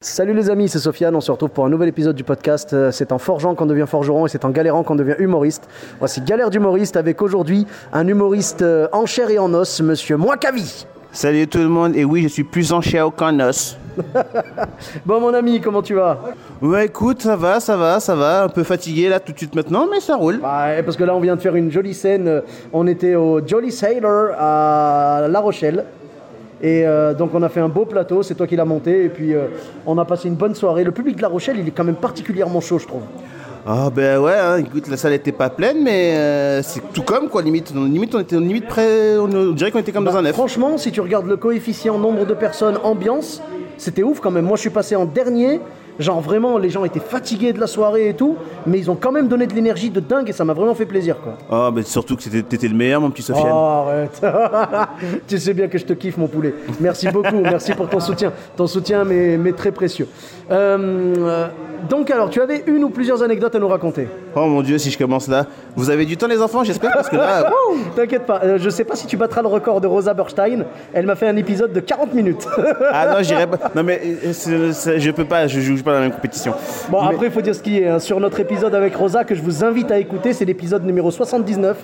Salut les amis, c'est Sofiane, on se retrouve pour un nouvel épisode du podcast. Euh, C'est en forgeant qu'on devient forgeron et c'est en galérant qu'on devient humoriste. Voici Galère d'humoriste avec aujourd'hui un humoriste euh, en chair et en os, monsieur Moikavi. Salut tout le monde, et oui, je suis plus en chair qu'en os. Bon mon ami, comment tu vas? Ouais, écoute, ça va, ça va, ça va. Un peu fatigué là tout de suite maintenant, mais ça roule. Ouais, parce que là on vient de faire une jolie scène. Euh, On était au Jolly Sailor à La Rochelle. Et euh, donc on a fait un beau plateau, c'est toi qui l'as monté. Et puis euh, on a passé une bonne soirée. Le public de La Rochelle, il est quand même particulièrement chaud, je trouve. Ah ben ouais, hein, écoute, la salle était pas pleine, mais euh, c'est tout comme quoi, limite. On- Limite, on était limite près, on, on dirait qu'on était comme dans un œuf. Franchement, si tu regardes le coefficient nombre de personnes, ambiance, c'était ouf quand même. Moi, je suis passé en dernier. Genre vraiment, les gens étaient fatigués de la soirée et tout, mais ils ont quand même donné de l'énergie de dingue et ça m'a vraiment fait plaisir quoi. Ah ben surtout que c'était- t'étais le meilleur, mon petit Sofiane. Oh, arrête. tu sais bien que je te kiffe mon poulet. Merci beaucoup, merci pour ton soutien. Ton soutien m'est m'est très précieux. Euh, euh, donc alors, tu avais une ou plusieurs anecdotes à nous raconter Oh mon dieu, si je commence là. Vous avez du temps les enfants, j'espère, parce que là... T'inquiète pas, euh, je sais pas si tu battras le record de Rosa Berstein. Elle m'a fait un épisode de 40 minutes. ah non, j'irai pas. Non mais euh, c'est- c'est- je peux pas, je joue pas dans la même compétition. Bon, Mais- après, il faut dire ce qui est. hein. Sur notre épisode avec Rosa, que je vous invite à écouter, c'est l'épisode numéro 79.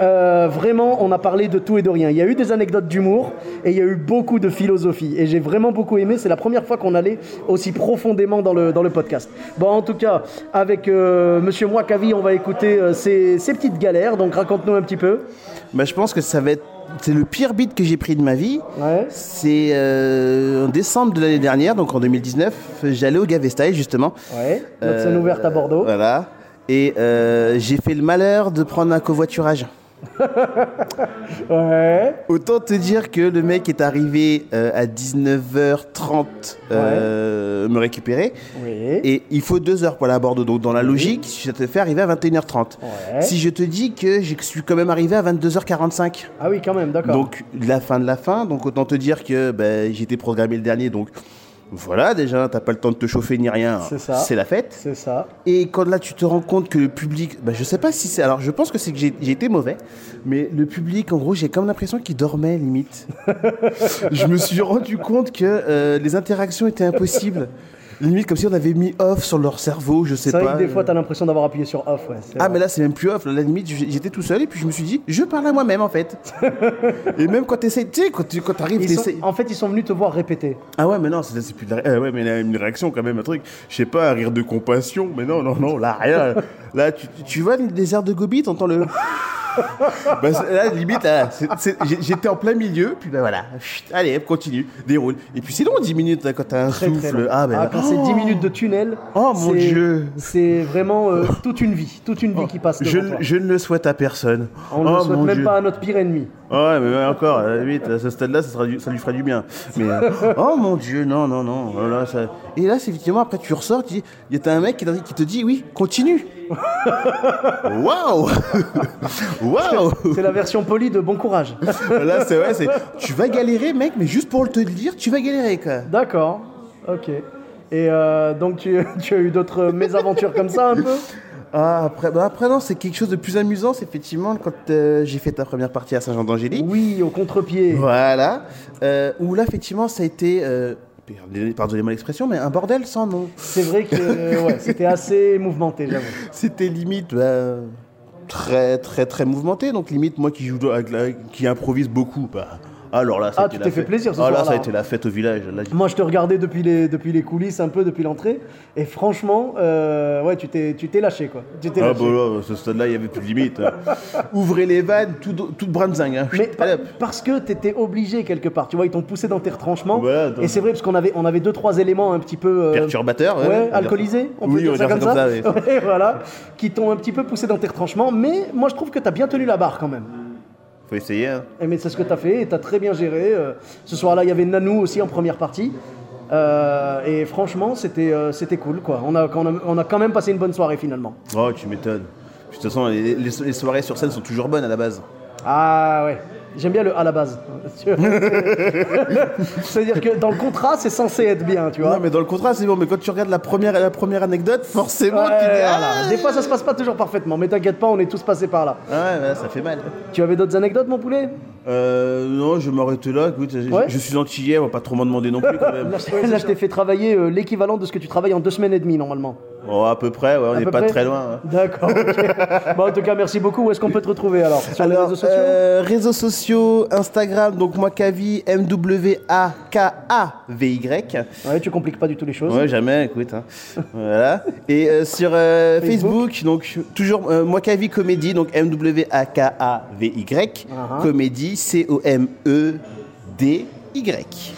Euh, vraiment, on a parlé de tout et de rien. Il y a eu des anecdotes d'humour et il y a eu beaucoup de philosophie. Et j'ai vraiment beaucoup aimé. C'est la première fois qu'on allait aussi profondément dans le, dans le podcast. Bon, en tout cas, avec euh, Monsieur Moikavi, on va écouter euh, ses, ses petites galères. Donc, raconte-nous un petit peu. Bah, je pense que ça va être. C'est le pire beat que j'ai pris de ma vie. Ouais. C'est euh, en décembre de l'année dernière, donc en 2019, j'allais au Gavestai justement. Ouais. Notre Euh, scène ouverte à Bordeaux. Voilà. Et euh, j'ai fait le malheur de prendre un covoiturage. Ouais. Autant te dire que le mec est arrivé euh, à 19h30 euh, me récupérer. Oui. Et il faut deux heures pour aller à Bordeaux. Donc dans la logique, ça te fait arriver à 21h30. Ouais. Si je te dis que je suis quand même arrivé à 22h45. Ah oui, quand même, d'accord. Donc la fin de la fin, donc autant te dire que ben, j'étais programmé le dernier, donc voilà déjà, t'as pas le temps de te chauffer ni rien, C'est ça. c'est la fête. C'est ça. Et quand là tu te rends compte que le public, ben, je sais pas si c'est, alors je pense que c'est que j'ai j'ai été mauvais, mais le public en gros j'ai comme l'impression qu'il dormait limite. je me suis rendu compte que euh, les interactions étaient impossibles. Limite comme si on avait mis off sur leur cerveau, je sais C'est vrai pas. que des fois, t'as l'impression d'avoir appuyé sur off. Ouais, Ah vrai. mais là c'est même plus off, là, la limite j'étais tout seul et puis je me suis dit je parle à moi-même en fait. et même quand t'essayes, tu sais quand tu quand t'arrives, t'essayes- en fait, ils sont venus te voir répéter. Ah ouais mais non c'est c'est plus de la... euh, ouais mais là, une réaction quand même un truc, je sais pas un rire de compassion mais non non non là rien. là tu, tu vois les airs de Gobi t'entends le bah, là limite j'étais en plein milieu puis bah voilà Chut, allez continue déroule et puis c'est long 10 minutes là, quand t'as un Très, souffle très ah ben Ah, c'est 10 minutes de tunnel. Oh, mon c'est- Dieu. C'est vraiment euh, toute une vie, toute une vie qui passe je, toi. je ne le souhaite à personne. On ne Oh, le souhaite mon même Dieu. pas à notre pire ennemi. Ouais, mais encore, à la limite, à ce stade-là, ça, lui fera du bien. Mais, euh, oh mon Dieu, non, non, non. oh là, ça- Et là, c'est effectivement, après, tu ressors, tu dis, il y a un mec qui, qui te dit, oui, continue. Waouh Waouh C'est la version polie de bon courage. Là, c'est vrai, c'est. Tu vas galérer, mec, mais juste pour te le dire, tu vas galérer, quoi. D'accord, ok. Et euh, donc, tu, tu as eu d'autres mésaventures comme ça un peu? Ah, après, bah, après, non, c'est quelque chose de plus amusant, c'est effectivement quand euh, j'ai fait ta première partie à Saint-Jean-d'Angély. Oui, au contre-pied. Voilà. Euh, où là, effectivement, ça a été. euh, pardonnez- Pardonnez-moi l'expression, mais un bordel sans nom. C'est vrai que ouais, c'était assez mouvementé, j'avoue. C'était limite bah, très très très mouvementé. Donc limite moi joue qui improvise beaucoup. Bah, alors là, ça Ah, tu t'es fait plaisir ce Ah là, soir-là. ça a été la fête au village. Là, Moi, je te regardais depuis les, depuis les coulisses, un peu depuis l'entrée, et franchement, euh, ouais, tu t'es, tu t'es lâché, quoi. Tu Ah lâché. bah là, ce stade-là, il y avait plus de limite. hein. Ouvrez les vannes, tout, toute branzingue. Hein. Mais pa- parce que tu étais obligé quelque part, tu vois, ils t'ont poussé dans tes retranchements. Voilà, et c'est vrai, parce qu'on avait, on avait deux, trois éléments un petit peu. euh, Perturbateur. Ouais, alcoolisés, on peut Oui, dire on ça comme ça. Ouais, voilà, qui t'ont un petit peu poussé dans tes retranchements, mais moi je trouve que tu as bien tenu la barre quand même. Faut essayer. Hein. Et mais c'est ce que tu as fait et tu as très bien géré. Euh, Ce soir-là, il y avait Nanou aussi en première partie. Euh, et franchement, c'était euh, c'était cool. Quoi. On, a, on, a, on a quand même passé une bonne soirée finalement. Oh, tu m'étonnes. De toute façon, les, les- les soirées sur scène sont toujours bonnes à la base. Ah ouais, j'aime bien le à la base. C'est-à-dire que dans le contrat, c'est censé être bien, tu vois. Non, mais dans le contrat, c'est bon. Mais quand tu regardes la première, la première anecdote, forcément, Ouais, tu dis ah, voilà. Des fois, ça se passe pas toujours parfaitement, mais t'inquiète pas, on est tous passés par là. Ouais, ouais, ça fait mal. Tu avais d'autres anecdotes, mon poulet? Euh, non, je m'arrête là. Écoute, je- Ouais. je suis antillais, on va pas trop m'en demander non plus quand même. Là, je- là, je t'ai fait travailler euh, l'équivalent de ce que tu travailles en deux semaines et demie normalement. Oh, à peu près, ouais, on n'est pas près très loin. hein. D'accord. Bon, en tout cas, merci beaucoup. Où est-ce qu'on peut te retrouver alors? Sur les réseaux sociaux? euh, réseaux sociaux, Instagram, donc Mwakavi, M-W-A-K-A-V-Y. Ouais, tu compliques pas du tout les choses. Ouais, jamais, écoute. hein. voilà. Et euh, sur euh, Facebook? Facebook, donc toujours euh, Mwakavi Comédie, donc M-W-A-K-A-V-Y. Uh-huh. Comédie, C-O-M-E-D-Y.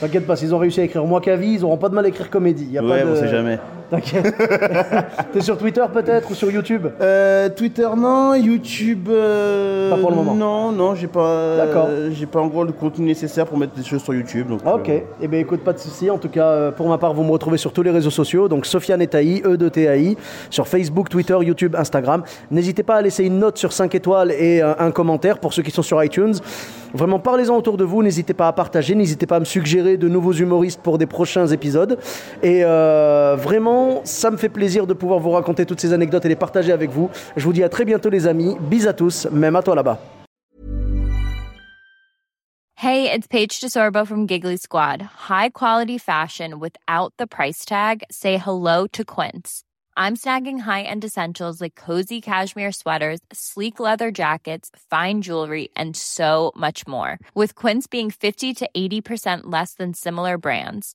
T'inquiète pas, s'ils ont réussi à écrire moi Cavi, ils auront pas de mal à écrire comédie. Y a Ouais, pas de... on sait jamais. T'inquiète. T'es sur Twitter peut-être ou sur YouTube Euh, Twitter non, YouTube euh, Pas pour le moment. Non, non, j'ai pas. euh, j'ai pas en gros le contenu nécessaire pour mettre des choses sur YouTube. Donc, Ok, euh, eh bien écoute, pas de souci. En tout cas, pour ma part, vous me retrouvez sur tous les réseaux sociaux. Donc Sofiane Etaï, E de TAI, sur Facebook, Twitter, YouTube, Instagram. N'hésitez pas à laisser une note sur 5 étoiles et un commentaire pour ceux qui sont sur iTunes. Vraiment, parlez-en autour de vous. N'hésitez pas à partager. N'hésitez pas à me suggérer de nouveaux humoristes pour des prochains épisodes. Et euh, vraiment, ça me fait plaisir de pouvoir vous raconter toutes ces anecdotes et les partager avec vous. Je vous dis à très bientôt, les amis. Bis à tous, même à toi là-bas. Hey, it's Paige DeSorbo from Giggly Squad. High quality fashion without the price tag. Say hello to Quince. I'm snagging high-end essentials like cozy cashmere sweaters, sleek leather jackets, fine jewelry, and so much more. With Quince being 50 to 80% less than similar brands.